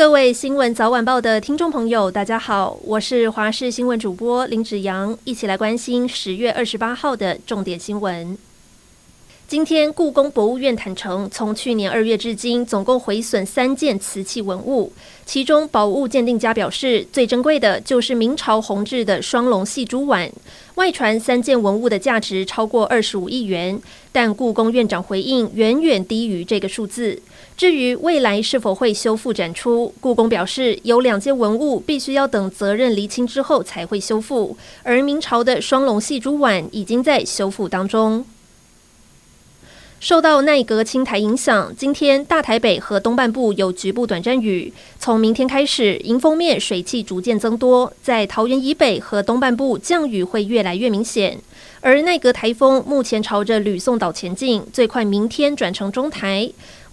各位新闻早晚报的听众朋友，大家好，我是华视新闻主播林子阳，一起来关心十月二十八号的重点新闻。今天，故宫博物院坦承，从去年二月至今，总共毁损三件瓷器文物。其中，宝物鉴定家表示，最珍贵的就是明朝弘治的双龙戏珠碗。外传三件文物的价值超过二十五亿元，但故宫院长回应，远远低于这个数字。至于未来是否会修复展出，故宫表示，有两件文物必须要等责任厘清之后才会修复，而明朝的双龙戏珠碗已经在修复当中。受到内阁青台影响，今天大台北和东半部有局部短暂雨。从明天开始，迎风面水汽逐渐增多，在桃园以北和东半部降雨会越来越明显。而内阁台风目前朝着吕宋岛前进，最快明天转成中台。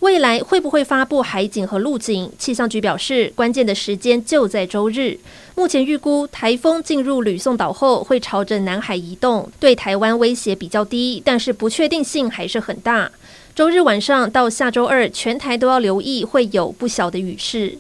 未来会不会发布海警和陆警？气象局表示，关键的时间就在周日。目前预估台风进入吕宋岛后会朝着南海移动，对台湾威胁比较低，但是不确定性还是很大。周日晚上到下周二，全台都要留意会有不小的雨势。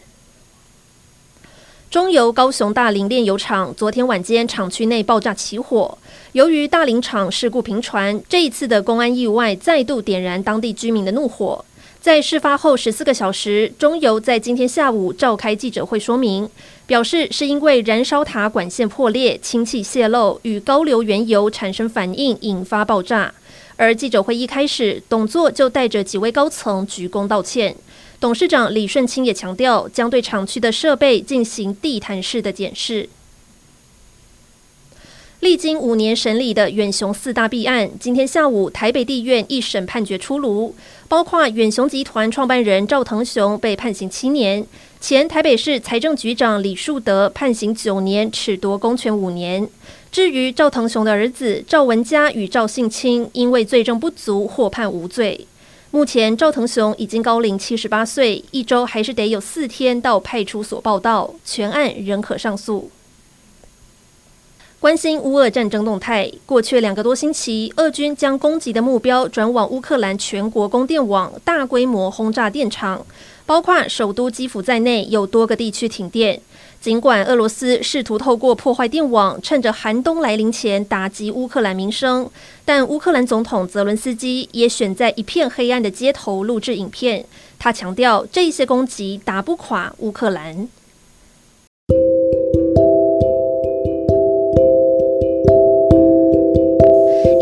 中油高雄大林炼油厂昨天晚间厂区内爆炸起火，由于大林厂事故频传，这一次的公安意外再度点燃当地居民的怒火。在事发后十四个小时，中油在今天下午召开记者会说明，表示是因为燃烧塔管线破裂、氢气泄漏与高硫原油产生反应，引发爆炸。而记者会一开始，董座就带着几位高层鞠躬道歉。董事长李顺清也强调，将对厂区的设备进行地毯式的检视。历经五年审理的远雄四大弊案，今天下午台北地院一审判决出炉，包括远雄集团创办人赵腾雄被判刑七年，前台北市财政局长李树德判刑九年，褫夺公权五年。至于赵腾雄的儿子赵文佳与赵性清，因为罪证不足，获判无罪。目前赵腾雄已经高龄七十八岁，一周还是得有四天到派出所报到，全案仍可上诉。关心乌俄战争动态。过去两个多星期，俄军将攻击的目标转往乌克兰全国供电网，大规模轰炸电厂，包括首都基辅在内，有多个地区停电。尽管俄罗斯试图透过破坏电网，趁着寒冬来临前打击乌克兰民生，但乌克兰总统泽伦斯基也选在一片黑暗的街头录制影片。他强调，这些攻击打不垮乌克兰。